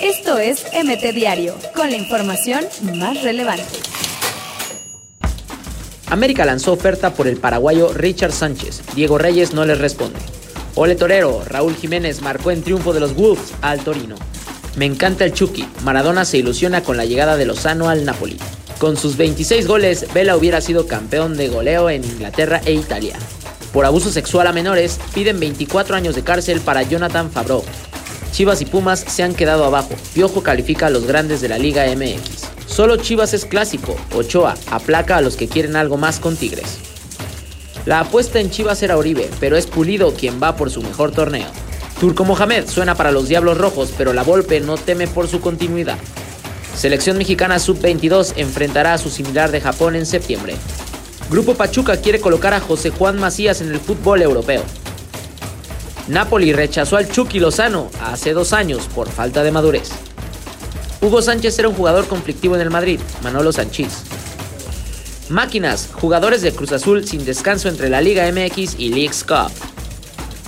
Esto es MT Diario, con la información más relevante. América lanzó oferta por el paraguayo Richard Sánchez. Diego Reyes no les responde. Ole Torero, Raúl Jiménez marcó en triunfo de los Wolves al Torino. Me encanta el Chucky. Maradona se ilusiona con la llegada de Lozano al Napoli. Con sus 26 goles, Vela hubiera sido campeón de goleo en Inglaterra e Italia. Por abuso sexual a menores, piden 24 años de cárcel para Jonathan Fabro. Chivas y Pumas se han quedado abajo. Piojo califica a los grandes de la Liga MX. Solo Chivas es clásico. Ochoa aplaca a los que quieren algo más con Tigres. La apuesta en Chivas era Oribe, pero es Pulido quien va por su mejor torneo. Turco Mohamed suena para los Diablos Rojos, pero la Volpe no teme por su continuidad. Selección mexicana sub-22 enfrentará a su similar de Japón en septiembre. Grupo Pachuca quiere colocar a José Juan Macías en el fútbol europeo. Napoli rechazó al Chucky Lozano hace dos años por falta de madurez. Hugo Sánchez era un jugador conflictivo en el Madrid, Manolo Sánchez. Máquinas, jugadores de Cruz Azul sin descanso entre la Liga MX y Leagues Cup.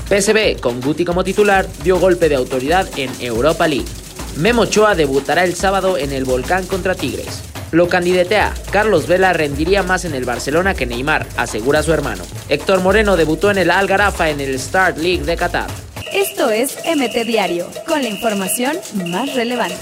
PSB, con Guti como titular, dio golpe de autoridad en Europa League. Memo Ochoa debutará el sábado en el Volcán contra Tigres. Lo candidatea, Carlos Vela rendiría más en el Barcelona que Neymar, asegura su hermano. Héctor Moreno debutó en el Algarafa en el Start League de Qatar. Esto es MT Diario, con la información más relevante.